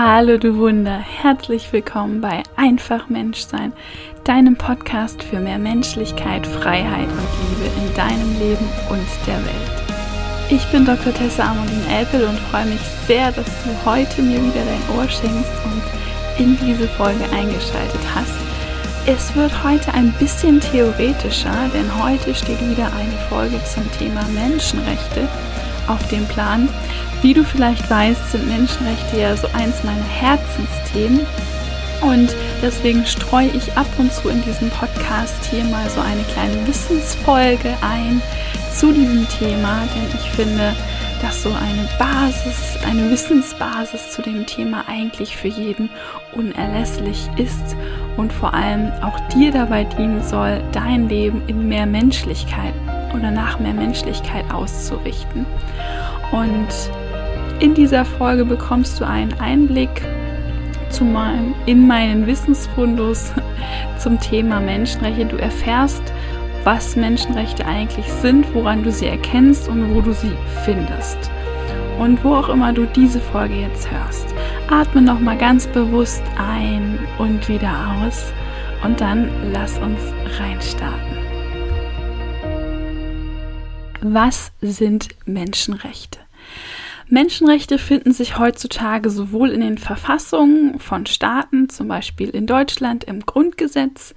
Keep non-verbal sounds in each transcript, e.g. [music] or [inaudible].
Hallo du Wunder, herzlich willkommen bei Einfach Menschsein, deinem Podcast für mehr Menschlichkeit, Freiheit und Liebe in deinem Leben und der Welt. Ich bin Dr. Tessa Amolin Elpel und freue mich sehr, dass du heute mir wieder dein Ohr schenkst und in diese Folge eingeschaltet hast. Es wird heute ein bisschen theoretischer, denn heute steht wieder eine Folge zum Thema Menschenrechte auf dem Plan. Wie du vielleicht weißt, sind Menschenrechte ja so eins meiner Herzensthemen. Und deswegen streue ich ab und zu in diesem Podcast hier mal so eine kleine Wissensfolge ein zu diesem Thema, denn ich finde, dass so eine Basis, eine Wissensbasis zu dem Thema eigentlich für jeden unerlässlich ist und vor allem auch dir dabei dienen soll, dein Leben in mehr Menschlichkeit oder nach mehr Menschlichkeit auszurichten. Und in dieser Folge bekommst du einen Einblick zu meinem, in meinen Wissensfundus [laughs] zum Thema Menschenrechte. Du erfährst, was Menschenrechte eigentlich sind, woran du sie erkennst und wo du sie findest. Und wo auch immer du diese Folge jetzt hörst, atme nochmal ganz bewusst ein und wieder aus und dann lass uns reinstarten. Was sind Menschenrechte? Menschenrechte finden sich heutzutage sowohl in den Verfassungen von Staaten, zum Beispiel in Deutschland im Grundgesetz,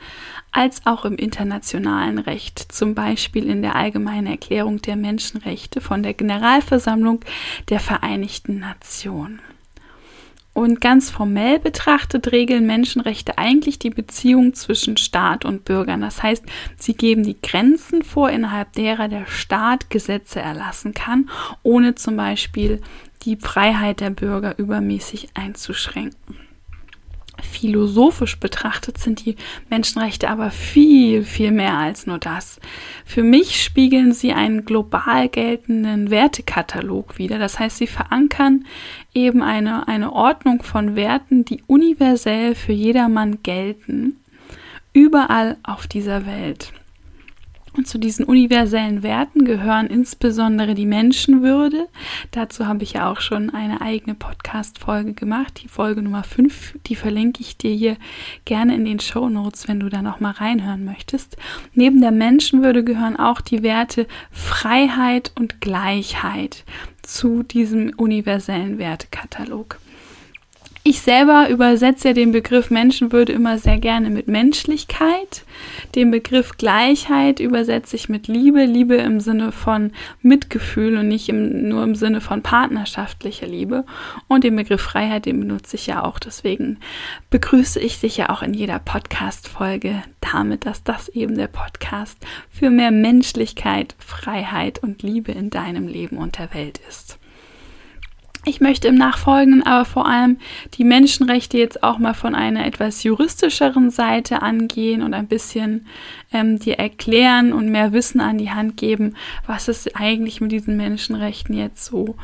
als auch im internationalen Recht, zum Beispiel in der Allgemeinen Erklärung der Menschenrechte von der Generalversammlung der Vereinigten Nationen. Und ganz formell betrachtet regeln Menschenrechte eigentlich die Beziehung zwischen Staat und Bürgern. Das heißt, sie geben die Grenzen vor, innerhalb derer der Staat Gesetze erlassen kann, ohne zum Beispiel die Freiheit der Bürger übermäßig einzuschränken. Philosophisch betrachtet sind die Menschenrechte aber viel, viel mehr als nur das. Für mich spiegeln sie einen global geltenden Wertekatalog wider. Das heißt, sie verankern eben eine, eine Ordnung von Werten, die universell für jedermann gelten, überall auf dieser Welt. Und zu diesen universellen Werten gehören insbesondere die Menschenwürde. Dazu habe ich ja auch schon eine eigene Podcast-Folge gemacht, die Folge Nummer 5. Die verlinke ich dir hier gerne in den Show Notes, wenn du da nochmal reinhören möchtest. Neben der Menschenwürde gehören auch die Werte Freiheit und Gleichheit zu diesem universellen Wertekatalog. Ich selber übersetze ja den Begriff Menschenwürde immer sehr gerne mit Menschlichkeit. Den Begriff Gleichheit übersetze ich mit Liebe, Liebe im Sinne von Mitgefühl und nicht im, nur im Sinne von partnerschaftlicher Liebe. Und den Begriff Freiheit, den benutze ich ja auch. Deswegen begrüße ich dich ja auch in jeder Podcast-Folge damit, dass das eben der Podcast für mehr Menschlichkeit, Freiheit und Liebe in deinem Leben und der Welt ist. Ich möchte im Nachfolgenden aber vor allem die Menschenrechte jetzt auch mal von einer etwas juristischeren Seite angehen und ein bisschen ähm, dir erklären und mehr Wissen an die Hand geben, was es eigentlich mit diesen Menschenrechten jetzt so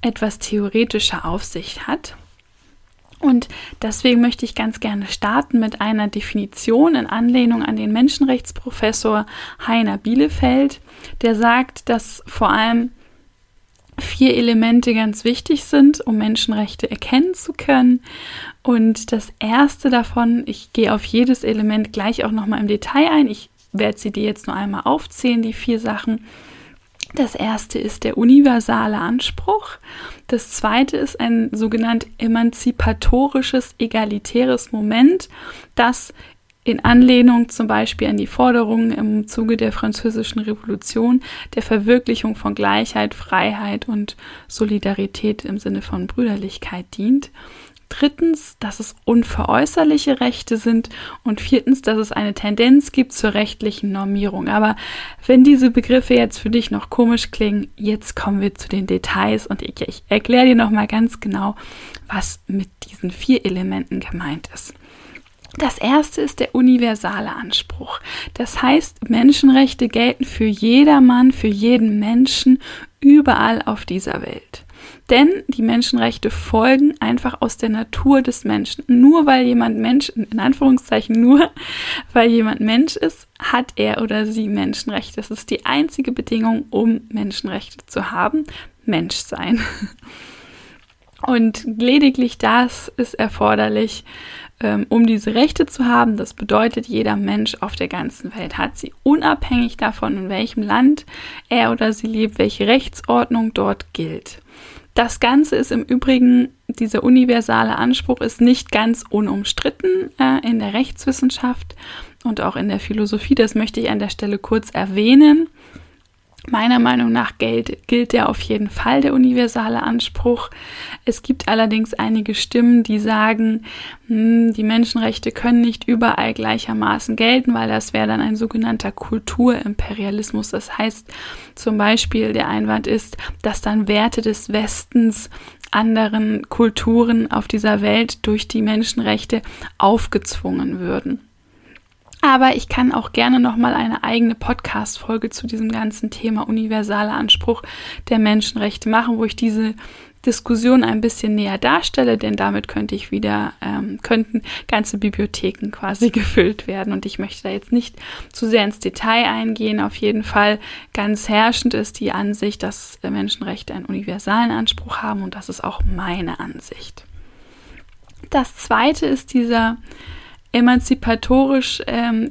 etwas theoretischer Aufsicht hat. Und deswegen möchte ich ganz gerne starten mit einer Definition in Anlehnung an den Menschenrechtsprofessor Heiner Bielefeld, der sagt, dass vor allem vier Elemente ganz wichtig sind, um Menschenrechte erkennen zu können. Und das erste davon, ich gehe auf jedes Element gleich auch nochmal im Detail ein. Ich werde sie dir jetzt nur einmal aufzählen, die vier Sachen. Das erste ist der universale Anspruch. Das zweite ist ein sogenannt emanzipatorisches, egalitäres Moment, das in Anlehnung zum Beispiel an die Forderungen im Zuge der Französischen Revolution der Verwirklichung von Gleichheit, Freiheit und Solidarität im Sinne von Brüderlichkeit dient. Drittens, dass es unveräußerliche Rechte sind. Und viertens, dass es eine Tendenz gibt zur rechtlichen Normierung. Aber wenn diese Begriffe jetzt für dich noch komisch klingen, jetzt kommen wir zu den Details und ich, ich erkläre dir nochmal ganz genau, was mit diesen vier Elementen gemeint ist. Das erste ist der universale Anspruch. Das heißt, Menschenrechte gelten für jedermann, für jeden Menschen überall auf dieser Welt. Denn die Menschenrechte folgen einfach aus der Natur des Menschen. Nur weil jemand Mensch, in Anführungszeichen nur, [laughs] weil jemand Mensch ist, hat er oder sie Menschenrechte. Das ist die einzige Bedingung, um Menschenrechte zu haben. Mensch sein. [laughs] Und lediglich das ist erforderlich, um diese Rechte zu haben. Das bedeutet, jeder Mensch auf der ganzen Welt hat sie, unabhängig davon, in welchem Land er oder sie lebt, welche Rechtsordnung dort gilt. Das Ganze ist im Übrigen, dieser universale Anspruch ist nicht ganz unumstritten äh, in der Rechtswissenschaft und auch in der Philosophie. Das möchte ich an der Stelle kurz erwähnen. Meiner Meinung nach gilt, gilt der auf jeden Fall der universale Anspruch. Es gibt allerdings einige Stimmen, die sagen, hm, die Menschenrechte können nicht überall gleichermaßen gelten, weil das wäre dann ein sogenannter Kulturimperialismus. Das heißt zum Beispiel, der Einwand ist, dass dann Werte des Westens anderen Kulturen auf dieser Welt durch die Menschenrechte aufgezwungen würden. Aber ich kann auch gerne nochmal eine eigene Podcast-Folge zu diesem ganzen Thema universaler Anspruch der Menschenrechte machen, wo ich diese Diskussion ein bisschen näher darstelle, denn damit könnte ich wieder, ähm, könnten ganze Bibliotheken quasi [laughs] gefüllt werden. Und ich möchte da jetzt nicht zu sehr ins Detail eingehen. Auf jeden Fall ganz herrschend ist die Ansicht, dass Menschenrechte einen universalen Anspruch haben und das ist auch meine Ansicht. Das zweite ist dieser emanzipatorisch ähm,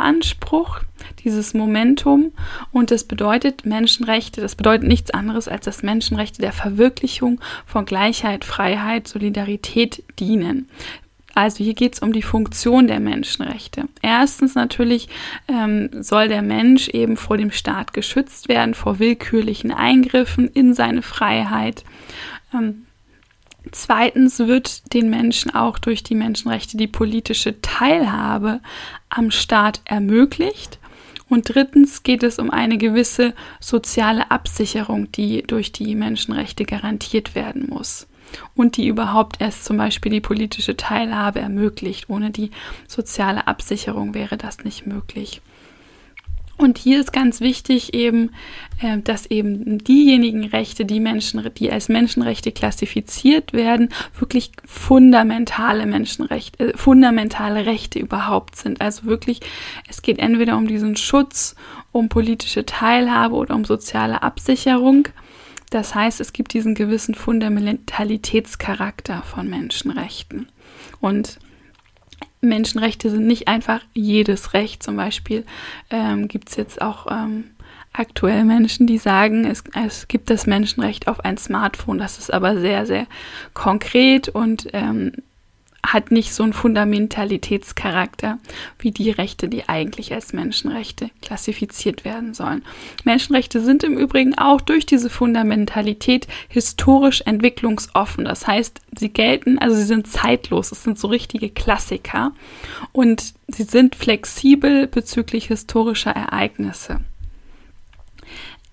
Anspruch, dieses Momentum. Und das bedeutet Menschenrechte, das bedeutet nichts anderes, als dass Menschenrechte der Verwirklichung von Gleichheit, Freiheit, Solidarität dienen. Also hier geht es um die Funktion der Menschenrechte. Erstens natürlich ähm, soll der Mensch eben vor dem Staat geschützt werden, vor willkürlichen Eingriffen in seine Freiheit. Ähm, Zweitens wird den Menschen auch durch die Menschenrechte die politische Teilhabe am Staat ermöglicht. Und drittens geht es um eine gewisse soziale Absicherung, die durch die Menschenrechte garantiert werden muss und die überhaupt erst zum Beispiel die politische Teilhabe ermöglicht. Ohne die soziale Absicherung wäre das nicht möglich. Und hier ist ganz wichtig eben, äh, dass eben diejenigen Rechte, die Menschen, die als Menschenrechte klassifiziert werden, wirklich fundamentale Menschenrechte, äh, fundamentale Rechte überhaupt sind. Also wirklich, es geht entweder um diesen Schutz, um politische Teilhabe oder um soziale Absicherung. Das heißt, es gibt diesen gewissen Fundamentalitätscharakter von Menschenrechten. Und Menschenrechte sind nicht einfach jedes Recht. Zum Beispiel ähm, gibt es jetzt auch ähm, aktuell Menschen, die sagen, es, es, gibt das Menschenrecht auf ein Smartphone. Das ist aber sehr, sehr konkret und ähm, hat nicht so einen Fundamentalitätscharakter wie die Rechte, die eigentlich als Menschenrechte klassifiziert werden sollen. Menschenrechte sind im Übrigen auch durch diese Fundamentalität historisch entwicklungsoffen. Das heißt, sie gelten, also sie sind zeitlos, es sind so richtige Klassiker und sie sind flexibel bezüglich historischer Ereignisse.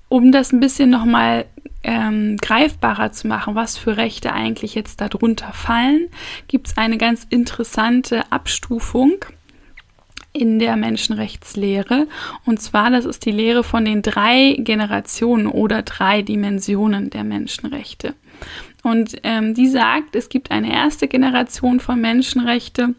Um das ein bisschen nochmal ähm, greifbarer zu machen, was für Rechte eigentlich jetzt darunter fallen, gibt es eine ganz interessante Abstufung in der Menschenrechtslehre. Und zwar, das ist die Lehre von den drei Generationen oder drei Dimensionen der Menschenrechte. Und ähm, die sagt, es gibt eine erste Generation von Menschenrechte,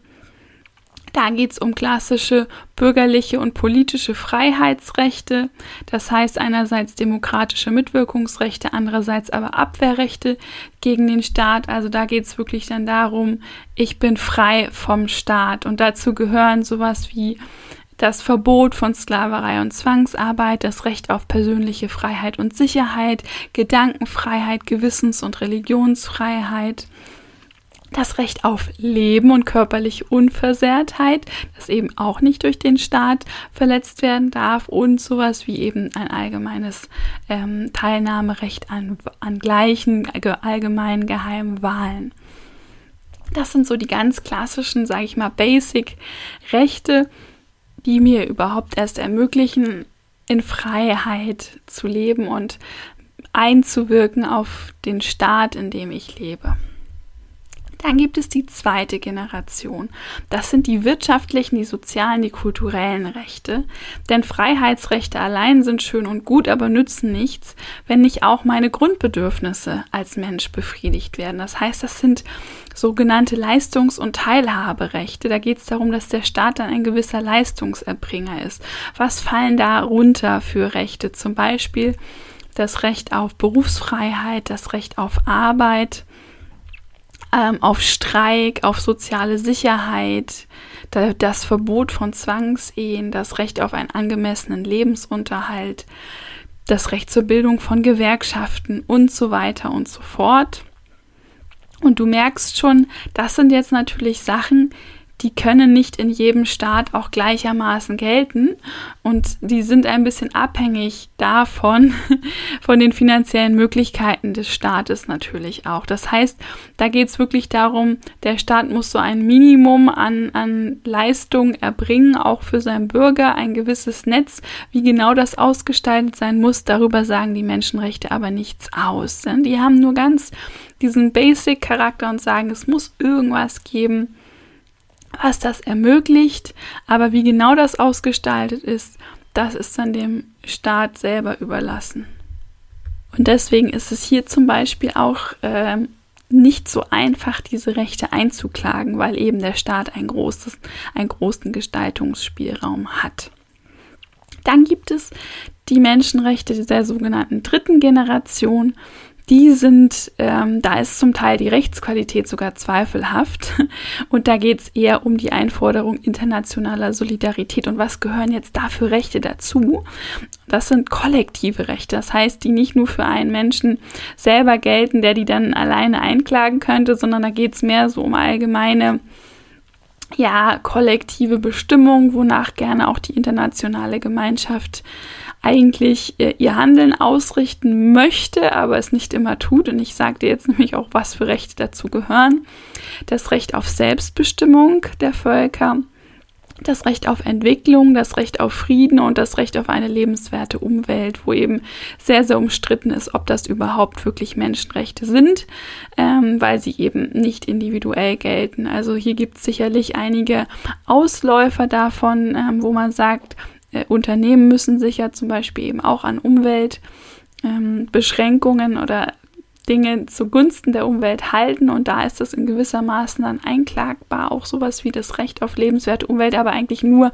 da geht es um klassische bürgerliche und politische Freiheitsrechte, das heißt einerseits demokratische Mitwirkungsrechte, andererseits aber Abwehrrechte gegen den Staat. Also da geht es wirklich dann darum, ich bin frei vom Staat. Und dazu gehören sowas wie das Verbot von Sklaverei und Zwangsarbeit, das Recht auf persönliche Freiheit und Sicherheit, Gedankenfreiheit, Gewissens- und Religionsfreiheit, das Recht auf Leben und körperliche Unversehrtheit, das eben auch nicht durch den Staat verletzt werden darf und sowas wie eben ein allgemeines ähm, Teilnahmerecht an, an gleichen allgemeinen geheimen Wahlen. Das sind so die ganz klassischen, sage ich mal, Basic-Rechte, die mir überhaupt erst ermöglichen, in Freiheit zu leben und einzuwirken auf den Staat, in dem ich lebe. Dann gibt es die zweite Generation. Das sind die wirtschaftlichen, die sozialen, die kulturellen Rechte. Denn Freiheitsrechte allein sind schön und gut, aber nützen nichts, wenn nicht auch meine Grundbedürfnisse als Mensch befriedigt werden. Das heißt, das sind sogenannte Leistungs- und Teilhaberechte. Da geht es darum, dass der Staat dann ein gewisser Leistungserbringer ist. Was fallen da runter für Rechte? Zum Beispiel das Recht auf Berufsfreiheit, das Recht auf Arbeit, ähm, auf Streik, auf soziale Sicherheit, das Verbot von Zwangsehen, das Recht auf einen angemessenen Lebensunterhalt, das Recht zur Bildung von Gewerkschaften und so weiter und so fort. Und du merkst schon, das sind jetzt natürlich Sachen, die können nicht in jedem Staat auch gleichermaßen gelten und die sind ein bisschen abhängig davon, [laughs] von den finanziellen Möglichkeiten des Staates natürlich auch. Das heißt, da geht es wirklich darum, der Staat muss so ein Minimum an, an Leistung erbringen, auch für seinen Bürger, ein gewisses Netz. Wie genau das ausgestaltet sein muss, darüber sagen die Menschenrechte aber nichts aus. Die haben nur ganz diesen Basic-Charakter und sagen, es muss irgendwas geben, was das ermöglicht. Aber wie genau das ausgestaltet ist, das ist dann dem Staat selber überlassen. Und deswegen ist es hier zum Beispiel auch äh, nicht so einfach, diese Rechte einzuklagen, weil eben der Staat ein großes, einen großen Gestaltungsspielraum hat. Dann gibt es die Menschenrechte der sogenannten dritten Generation die sind, ähm, da ist zum Teil die Rechtsqualität sogar zweifelhaft. [laughs] Und da geht es eher um die Einforderung internationaler Solidarität. Und was gehören jetzt da für Rechte dazu? Das sind kollektive Rechte. Das heißt, die nicht nur für einen Menschen selber gelten, der die dann alleine einklagen könnte, sondern da geht es mehr so um allgemeine ja, kollektive Bestimmung, wonach gerne auch die internationale Gemeinschaft eigentlich äh, ihr Handeln ausrichten möchte, aber es nicht immer tut. Und ich sage dir jetzt [laughs] nämlich auch, was für Rechte dazu gehören. Das Recht auf Selbstbestimmung der Völker, das Recht auf Entwicklung, das Recht auf Frieden und das Recht auf eine lebenswerte Umwelt, wo eben sehr, sehr umstritten ist, ob das überhaupt wirklich Menschenrechte sind, ähm, weil sie eben nicht individuell gelten. Also hier gibt es sicherlich einige Ausläufer davon, ähm, wo man sagt, äh, Unternehmen müssen sich ja zum Beispiel eben auch an Umweltbeschränkungen ähm, oder Dinge zugunsten der Umwelt halten und da ist das in gewisser Maßen dann einklagbar, auch sowas wie das Recht auf lebenswerte Umwelt, aber eigentlich nur,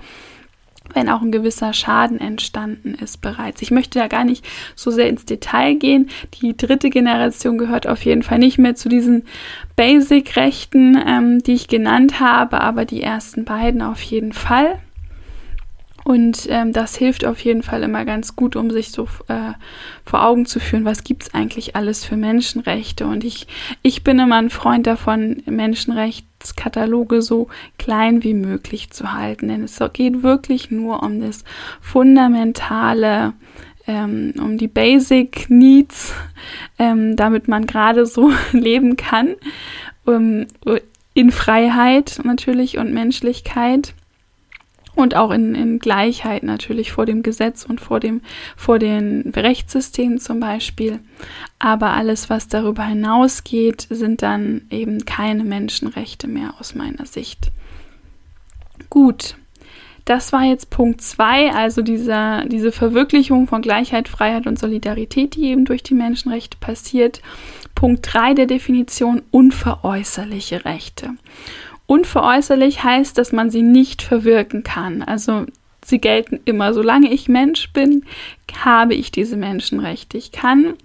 wenn auch ein gewisser Schaden entstanden ist bereits. Ich möchte da gar nicht so sehr ins Detail gehen. Die dritte Generation gehört auf jeden Fall nicht mehr zu diesen Basic-Rechten, ähm, die ich genannt habe, aber die ersten beiden auf jeden Fall. Und ähm, das hilft auf jeden Fall immer ganz gut, um sich so äh, vor Augen zu führen, was gibt es eigentlich alles für Menschenrechte. Und ich, ich bin immer ein Freund davon, Menschenrechtskataloge so klein wie möglich zu halten. Denn es geht wirklich nur um das fundamentale, ähm, um die Basic Needs, ähm, damit man gerade so [laughs] leben kann. Um, in Freiheit natürlich und Menschlichkeit und auch in, in Gleichheit natürlich vor dem Gesetz und vor dem vor den Rechtssystemen zum Beispiel. Aber alles, was darüber hinausgeht, sind dann eben keine Menschenrechte mehr aus meiner Sicht. Gut, das war jetzt Punkt 2, also dieser, diese Verwirklichung von Gleichheit, Freiheit und Solidarität, die eben durch die Menschenrechte passiert. Punkt 3 der Definition unveräußerliche Rechte. Unveräußerlich heißt, dass man sie nicht verwirken kann. Also sie gelten immer. Solange ich Mensch bin, habe ich diese Menschenrechte. Ich kann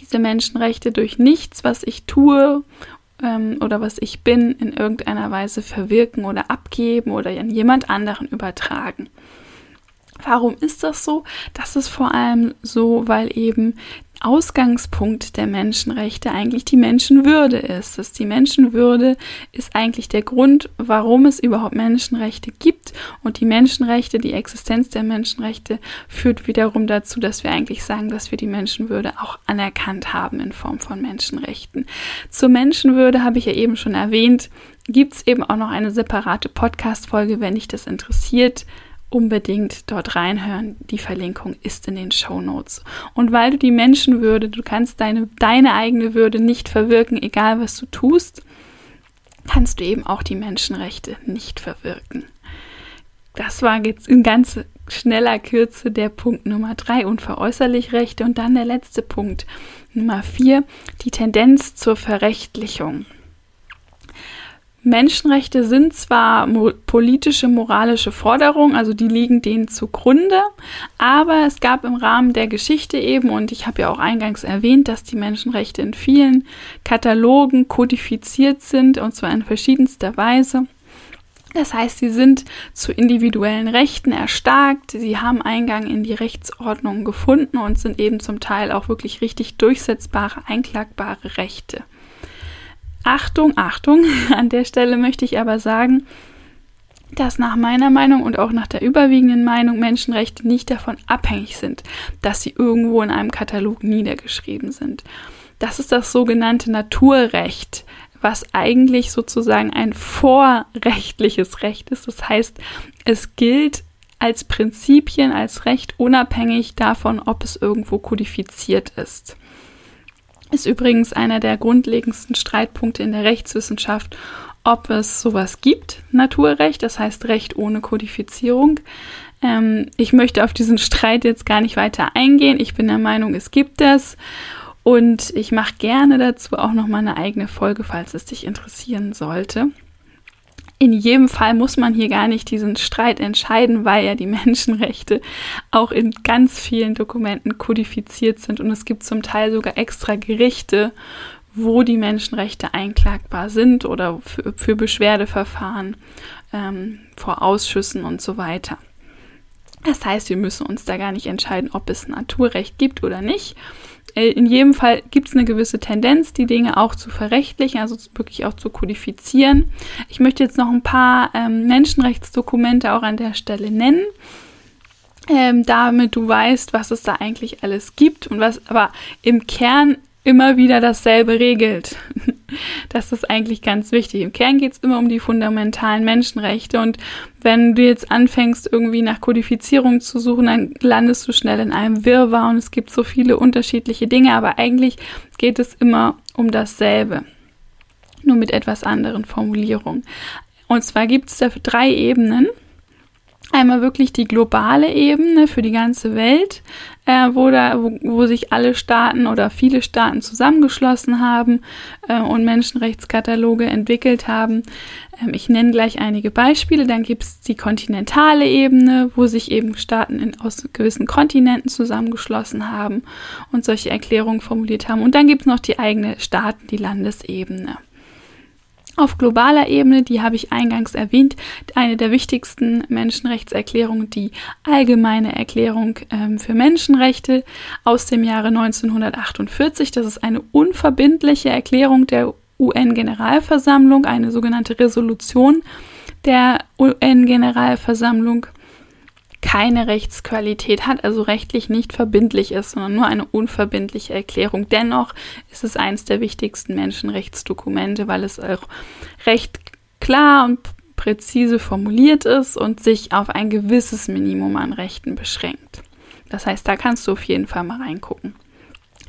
diese Menschenrechte durch nichts, was ich tue ähm, oder was ich bin, in irgendeiner Weise verwirken oder abgeben oder an jemand anderen übertragen. Warum ist das so? Das ist vor allem so, weil eben Ausgangspunkt der Menschenrechte eigentlich die Menschenwürde ist. Dass die Menschenwürde ist eigentlich der Grund, warum es überhaupt Menschenrechte gibt. Und die Menschenrechte, die Existenz der Menschenrechte führt wiederum dazu, dass wir eigentlich sagen, dass wir die Menschenwürde auch anerkannt haben in Form von Menschenrechten. Zur Menschenwürde habe ich ja eben schon erwähnt, gibt es eben auch noch eine separate Podcast-Folge, wenn dich das interessiert unbedingt dort reinhören. Die Verlinkung ist in den Show Notes. Und weil du die Menschenwürde, du kannst deine, deine eigene Würde nicht verwirken, egal was du tust, kannst du eben auch die Menschenrechte nicht verwirken. Das war jetzt in ganz schneller Kürze der Punkt Nummer drei unveräußerlich Rechte und dann der letzte Punkt Nummer vier die Tendenz zur Verrechtlichung. Menschenrechte sind zwar mo politische, moralische Forderungen, also die liegen denen zugrunde, aber es gab im Rahmen der Geschichte eben, und ich habe ja auch eingangs erwähnt, dass die Menschenrechte in vielen Katalogen kodifiziert sind, und zwar in verschiedenster Weise. Das heißt, sie sind zu individuellen Rechten erstarkt, sie haben Eingang in die Rechtsordnung gefunden und sind eben zum Teil auch wirklich richtig durchsetzbare, einklagbare Rechte. Achtung, Achtung, [laughs] an der Stelle möchte ich aber sagen, dass nach meiner Meinung und auch nach der überwiegenden Meinung Menschenrechte nicht davon abhängig sind, dass sie irgendwo in einem Katalog niedergeschrieben sind. Das ist das sogenannte Naturrecht, was eigentlich sozusagen ein vorrechtliches Recht ist. Das heißt, es gilt als Prinzipien, als Recht unabhängig davon, ob es irgendwo kodifiziert ist. Ist übrigens einer der grundlegendsten Streitpunkte in der Rechtswissenschaft, ob es sowas gibt, Naturrecht, das heißt Recht ohne Kodifizierung. Ähm, ich möchte auf diesen Streit jetzt gar nicht weiter eingehen. Ich bin der Meinung, es gibt es. Und ich mache gerne dazu auch noch mal eine eigene Folge, falls es dich interessieren sollte. In jedem Fall muss man hier gar nicht diesen Streit entscheiden, weil ja die Menschenrechte auch in ganz vielen Dokumenten kodifiziert sind und es gibt zum Teil sogar extra Gerichte, wo die Menschenrechte einklagbar sind oder für, für Beschwerdeverfahren ähm, vor Ausschüssen und so weiter. Das heißt, wir müssen uns da gar nicht entscheiden, ob es Naturrecht gibt oder nicht. Äh, in jedem Fall gibt es eine gewisse Tendenz, die Dinge auch zu verrechtlichen, also wirklich auch zu kodifizieren. Ich möchte jetzt noch ein paar ähm, Menschenrechtsdokumente auch an der Stelle nennen. Ähm, damit du weißt, was es da eigentlich alles gibt und was aber im Kern immer wieder dasselbe regelt. [laughs] Das ist eigentlich ganz wichtig. Im Kern geht es immer um die fundamentalen Menschenrechte und wenn du jetzt anfängst, irgendwie nach Kodifizierung zu suchen, dann landest du schnell in einem Wirrwarr und es gibt so viele unterschiedliche Dinge, aber eigentlich geht es immer um dasselbe, nur mit etwas anderen Formulierungen. Und zwar gibt es da drei Ebenen. Einmal wirklich die globale Ebene für die ganze Welt, äh, wo, da, wo, wo, sich alle Staaten oder viele Staaten zusammengeschlossen haben äh, und Menschenrechtskataloge entwickelt haben. Ähm, ich nenne gleich einige Beispiele. Dann gibt es die kontinentale Ebene, wo sich eben Staaten in, aus gewissen Kontinenten zusammengeschlossen haben und solche Erklärungen formuliert haben. Und dann gibt es noch die eigene Staaten, die Landesebene. Auf globaler Ebene, die habe ich eingangs erwähnt, eine der wichtigsten Menschenrechtserklärungen, die Allgemeine Erklärung ähm, für Menschenrechte aus dem Jahre 1948. Das ist eine unverbindliche Erklärung der UN-Generalversammlung, eine sogenannte Resolution der UN-Generalversammlung keine Rechtsqualität hat, also rechtlich nicht verbindlich ist, sondern nur eine unverbindliche Erklärung. Dennoch ist es eines der wichtigsten Menschenrechtsdokumente, weil es auch recht klar und präzise formuliert ist und sich auf ein gewisses Minimum an Rechten beschränkt. Das heißt, da kannst du auf jeden Fall mal reingucken.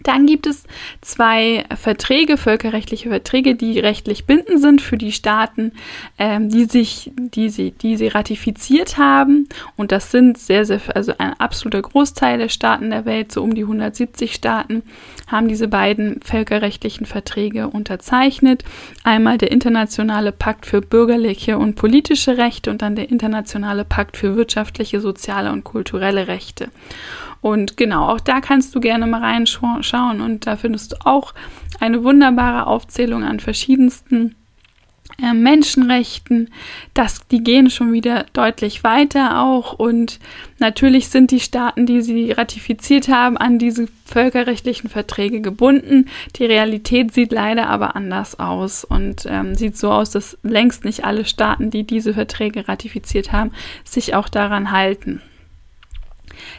Dann gibt es zwei Verträge, völkerrechtliche Verträge, die rechtlich bindend sind für die Staaten, ähm, die sich, die sie, die sie ratifiziert haben. Und das sind sehr, sehr, also ein absoluter Großteil der Staaten der Welt, so um die 170 Staaten, haben diese beiden völkerrechtlichen Verträge unterzeichnet. Einmal der Internationale Pakt für bürgerliche und politische Rechte und dann der Internationale Pakt für wirtschaftliche, soziale und kulturelle Rechte. Und genau, auch da kannst du gerne mal reinschauen und da findest du auch eine wunderbare Aufzählung an verschiedensten äh, Menschenrechten. Das, die gehen schon wieder deutlich weiter auch und natürlich sind die Staaten, die sie ratifiziert haben, an diese völkerrechtlichen Verträge gebunden. Die Realität sieht leider aber anders aus und ähm, sieht so aus, dass längst nicht alle Staaten, die diese Verträge ratifiziert haben, sich auch daran halten.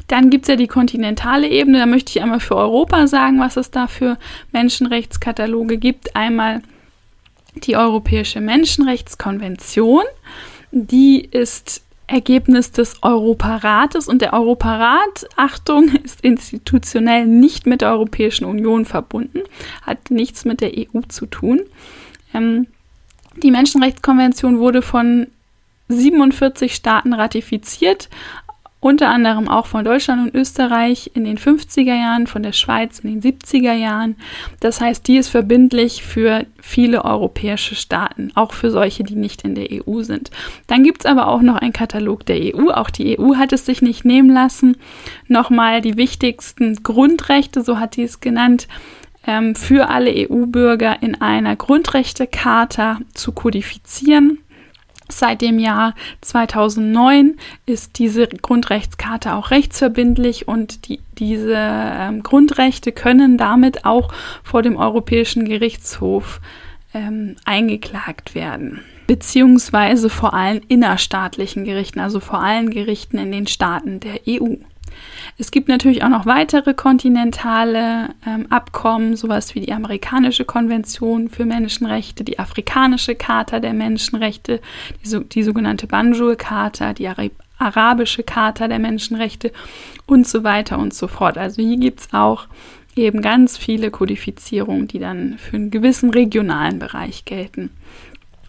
Dann gibt es ja die kontinentale Ebene. Da möchte ich einmal für Europa sagen, was es da für Menschenrechtskataloge gibt. Einmal die Europäische Menschenrechtskonvention. Die ist Ergebnis des Europarates und der Europarat, Achtung, ist institutionell nicht mit der Europäischen Union verbunden, hat nichts mit der EU zu tun. Ähm, die Menschenrechtskonvention wurde von 47 Staaten ratifiziert unter anderem auch von Deutschland und Österreich in den 50er Jahren, von der Schweiz in den 70er Jahren. Das heißt, die ist verbindlich für viele europäische Staaten, auch für solche, die nicht in der EU sind. Dann gibt es aber auch noch einen Katalog der EU. Auch die EU hat es sich nicht nehmen lassen, nochmal die wichtigsten Grundrechte, so hat sie es genannt, ähm, für alle EU-Bürger in einer Grundrechtecharta zu kodifizieren. Seit dem Jahr 2009 ist diese Grundrechtskarte auch rechtsverbindlich und die, diese ähm, Grundrechte können damit auch vor dem Europäischen Gerichtshof ähm, eingeklagt werden. Beziehungsweise vor allen innerstaatlichen Gerichten, also vor allen Gerichten in den Staaten der EU. Es gibt natürlich auch noch weitere kontinentale ähm, Abkommen, sowas wie die amerikanische Konvention für Menschenrechte, die afrikanische Charta der Menschenrechte, die, die sogenannte Banjul-Charta, die Arab arabische Charta der Menschenrechte und so weiter und so fort. Also hier gibt es auch eben ganz viele Kodifizierungen, die dann für einen gewissen regionalen Bereich gelten.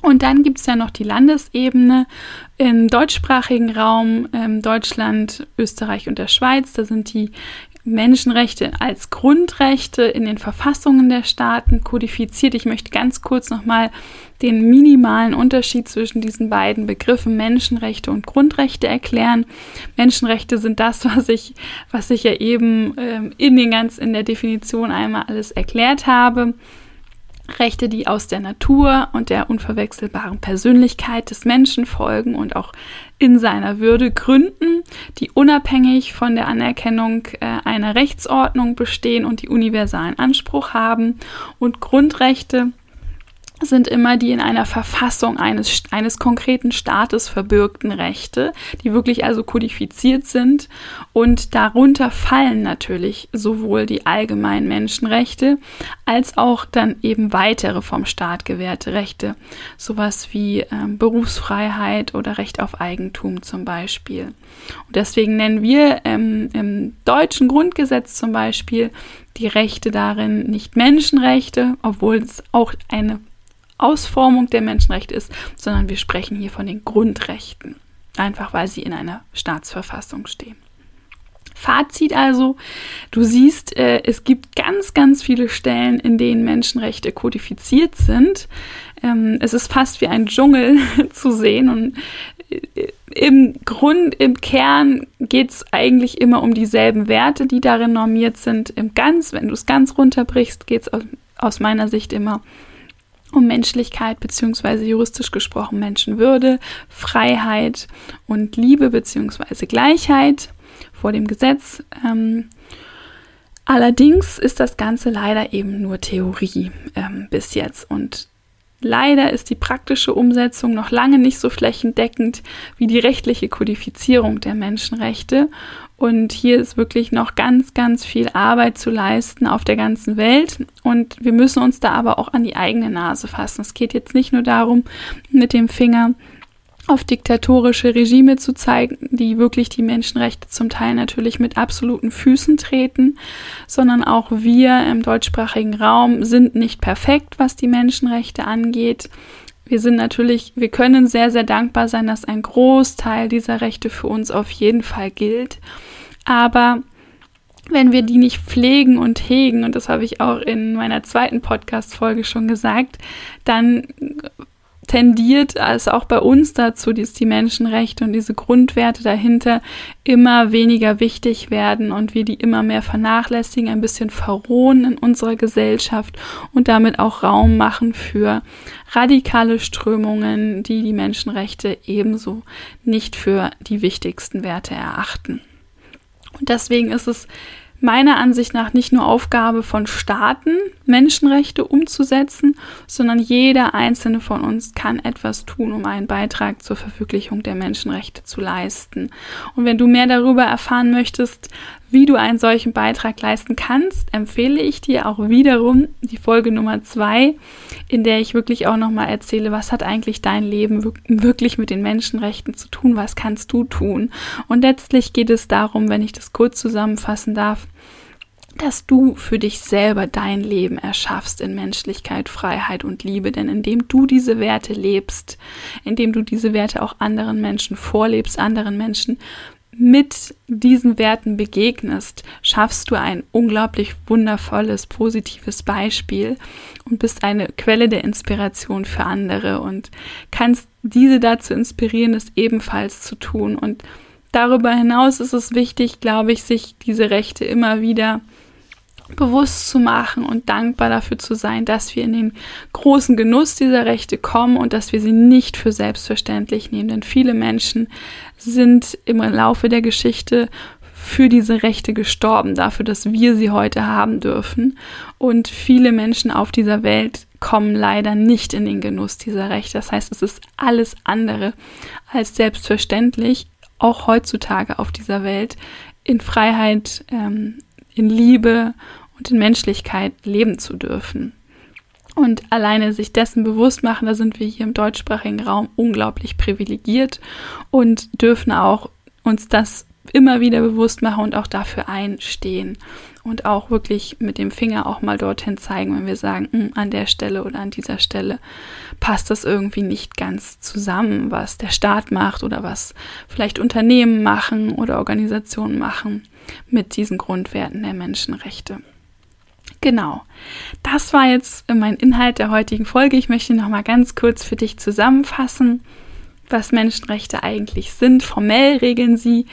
Und dann gibt es ja noch die Landesebene im deutschsprachigen Raum, ähm, Deutschland, Österreich und der Schweiz. Da sind die Menschenrechte als Grundrechte in den Verfassungen der Staaten kodifiziert. Ich möchte ganz kurz nochmal den minimalen Unterschied zwischen diesen beiden Begriffen Menschenrechte und Grundrechte erklären. Menschenrechte sind das, [laughs] was ich, was ich ja eben ähm, in den ganz in der Definition einmal alles erklärt habe. Rechte, die aus der Natur und der unverwechselbaren Persönlichkeit des Menschen folgen und auch in seiner Würde gründen, die unabhängig von der Anerkennung äh, einer Rechtsordnung bestehen und die universalen Anspruch haben. Und Grundrechte sind immer die in einer Verfassung eines, eines konkreten Staates verbürgten Rechte, die wirklich also kodifiziert sind. Und darunter fallen natürlich sowohl die allgemeinen Menschenrechte als auch dann eben weitere vom Staat gewährte Rechte, sowas wie äh, Berufsfreiheit oder Recht auf Eigentum zum Beispiel. Und deswegen nennen wir ähm, im deutschen Grundgesetz zum Beispiel die Rechte darin nicht Menschenrechte, obwohl es auch eine Ausformung der Menschenrechte ist, sondern wir sprechen hier von den Grundrechten, einfach weil sie in einer Staatsverfassung stehen. Fazit also, du siehst, äh, es gibt ganz, ganz viele Stellen, in denen Menschenrechte kodifiziert sind. Ähm, es ist fast wie ein Dschungel [laughs] zu sehen und äh, im Grund, im Kern geht es eigentlich immer um dieselben Werte, die darin normiert sind. Im Ganz, wenn du es ganz runterbrichst, geht es aus, aus meiner Sicht immer um um Menschlichkeit beziehungsweise juristisch gesprochen Menschenwürde, Freiheit und Liebe beziehungsweise Gleichheit vor dem Gesetz. Ähm, allerdings ist das Ganze leider eben nur Theorie ähm, bis jetzt und Leider ist die praktische Umsetzung noch lange nicht so flächendeckend wie die rechtliche Kodifizierung der Menschenrechte und hier ist wirklich noch ganz, ganz viel Arbeit zu leisten auf der ganzen Welt. Und wir müssen uns da aber auch an die eigene Nase fassen. Es geht jetzt nicht nur darum, mit dem Finger auf diktatorische Regime zu zeigen, die wirklich die Menschenrechte zum Teil natürlich mit absoluten Füßen treten, sondern auch wir im deutschsprachigen Raum sind nicht perfekt, was die Menschenrechte angeht. Wir sind natürlich, wir können sehr, sehr dankbar sein, dass ein Großteil dieser Rechte für uns auf jeden Fall gilt. Aber wenn wir die nicht pflegen und hegen, und das habe ich auch in meiner zweiten Podcast-Folge schon gesagt, dann tendiert es auch bei uns dazu, dass die Menschenrechte und diese Grundwerte dahinter immer weniger wichtig werden und wir die immer mehr vernachlässigen, ein bisschen verrohen in unserer Gesellschaft und damit auch Raum machen für radikale Strömungen, die die Menschenrechte ebenso nicht für die wichtigsten Werte erachten. Und deswegen ist es meiner Ansicht nach nicht nur Aufgabe von Staaten, Menschenrechte umzusetzen, sondern jeder einzelne von uns kann etwas tun, um einen Beitrag zur Verwirklichung der Menschenrechte zu leisten. Und wenn du mehr darüber erfahren möchtest, wie du einen solchen Beitrag leisten kannst, empfehle ich dir auch wiederum die Folge Nummer zwei, in der ich wirklich auch nochmal erzähle, was hat eigentlich dein Leben wirklich mit den Menschenrechten zu tun, was kannst du tun. Und letztlich geht es darum, wenn ich das kurz zusammenfassen darf, dass du für dich selber dein Leben erschaffst in Menschlichkeit, Freiheit und Liebe. Denn indem du diese Werte lebst, indem du diese Werte auch anderen Menschen vorlebst, anderen Menschen mit diesen Werten begegnest, schaffst du ein unglaublich wundervolles, positives Beispiel und bist eine Quelle der Inspiration für andere und kannst diese dazu inspirieren, es ebenfalls zu tun. Und darüber hinaus ist es wichtig, glaube ich, sich diese Rechte immer wieder bewusst zu machen und dankbar dafür zu sein, dass wir in den großen Genuss dieser Rechte kommen und dass wir sie nicht für selbstverständlich nehmen. Denn viele Menschen sind im Laufe der Geschichte für diese Rechte gestorben, dafür, dass wir sie heute haben dürfen. Und viele Menschen auf dieser Welt kommen leider nicht in den Genuss dieser Rechte. Das heißt, es ist alles andere als selbstverständlich, auch heutzutage auf dieser Welt in Freiheit, ähm, in Liebe und in Menschlichkeit leben zu dürfen. Und alleine sich dessen bewusst machen, da sind wir hier im deutschsprachigen Raum unglaublich privilegiert und dürfen auch uns das immer wieder bewusst machen und auch dafür einstehen und auch wirklich mit dem Finger auch mal dorthin zeigen, wenn wir sagen, hm, an der Stelle oder an dieser Stelle passt das irgendwie nicht ganz zusammen, was der Staat macht oder was vielleicht Unternehmen machen oder Organisationen machen mit diesen Grundwerten der Menschenrechte. Genau. Das war jetzt mein Inhalt der heutigen Folge. Ich möchte noch mal ganz kurz für dich zusammenfassen, was Menschenrechte eigentlich sind. Formell regeln sie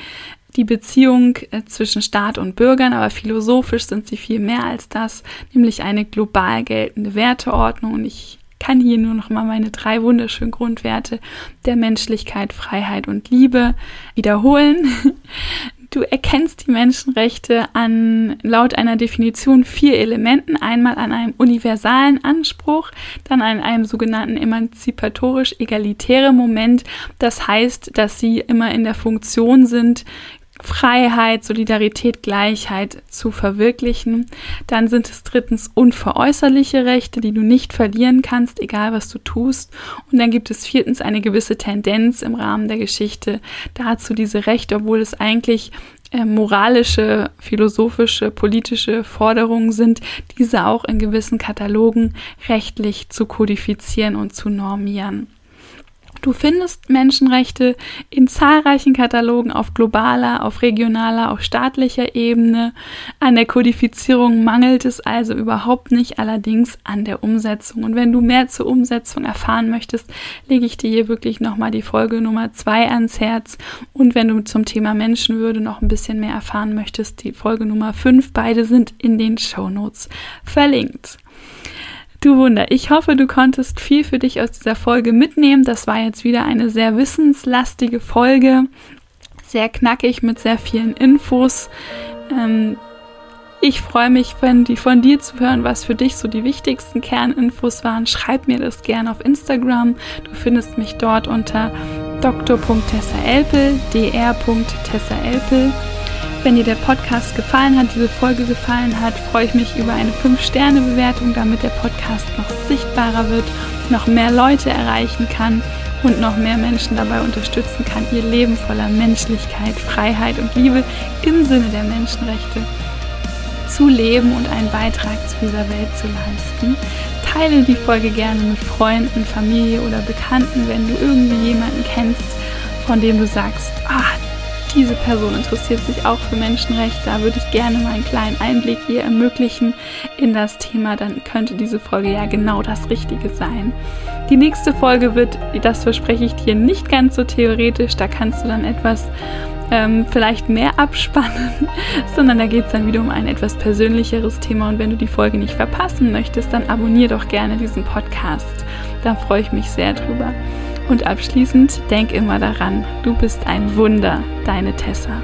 die Beziehung äh, zwischen Staat und Bürgern, aber philosophisch sind sie viel mehr als das, nämlich eine global geltende Werteordnung. Und ich kann hier nur noch mal meine drei wunderschönen Grundwerte der Menschlichkeit, Freiheit und Liebe wiederholen. Du erkennst die Menschenrechte an laut einer Definition vier Elementen. Einmal an einem universalen Anspruch, dann an einem sogenannten emanzipatorisch egalitären Moment. Das heißt, dass sie immer in der Funktion sind, Freiheit, Solidarität, Gleichheit zu verwirklichen. Dann sind es drittens unveräußerliche Rechte, die du nicht verlieren kannst, egal was du tust. Und dann gibt es viertens eine gewisse Tendenz im Rahmen der Geschichte dazu, diese Rechte, obwohl es eigentlich äh, moralische, philosophische, politische Forderungen sind, diese auch in gewissen Katalogen rechtlich zu kodifizieren und zu normieren. Du findest Menschenrechte in zahlreichen Katalogen auf globaler, auf regionaler, auf staatlicher Ebene. An der Kodifizierung mangelt es also überhaupt nicht, allerdings an der Umsetzung. Und wenn du mehr zur Umsetzung erfahren möchtest, lege ich dir hier wirklich nochmal die Folge Nummer zwei ans Herz. Und wenn du zum Thema Menschenwürde noch ein bisschen mehr erfahren möchtest, die Folge Nummer fünf. Beide sind in den Show Notes verlinkt. Du Wunder, ich hoffe, du konntest viel für dich aus dieser Folge mitnehmen. Das war jetzt wieder eine sehr wissenslastige Folge, sehr knackig mit sehr vielen Infos. Ähm, ich freue mich, wenn die von dir zu hören, was für dich so die wichtigsten Kerninfos waren. Schreib mir das gerne auf Instagram. Du findest mich dort unter dr.tessaelpel, dr.tessaelpel. Wenn dir der Podcast gefallen hat, diese Folge gefallen hat, freue ich mich über eine 5-Sterne-Bewertung, damit der Podcast noch sichtbarer wird, noch mehr Leute erreichen kann und noch mehr Menschen dabei unterstützen kann, ihr Leben voller Menschlichkeit, Freiheit und Liebe im Sinne der Menschenrechte zu leben und einen Beitrag zu dieser Welt zu leisten. Teile die Folge gerne mit Freunden, Familie oder Bekannten, wenn du irgendwie jemanden kennst, von dem du sagst, ah, diese Person interessiert sich auch für Menschenrechte, da würde ich gerne mal einen kleinen Einblick hier ermöglichen in das Thema, dann könnte diese Folge ja genau das Richtige sein. Die nächste Folge wird, das verspreche ich dir, nicht ganz so theoretisch, da kannst du dann etwas ähm, vielleicht mehr abspannen, [laughs] sondern da geht es dann wieder um ein etwas persönlicheres Thema und wenn du die Folge nicht verpassen möchtest, dann abonniere doch gerne diesen Podcast. Da freue ich mich sehr drüber. Und abschließend denk immer daran, du bist ein Wunder, deine Tessa.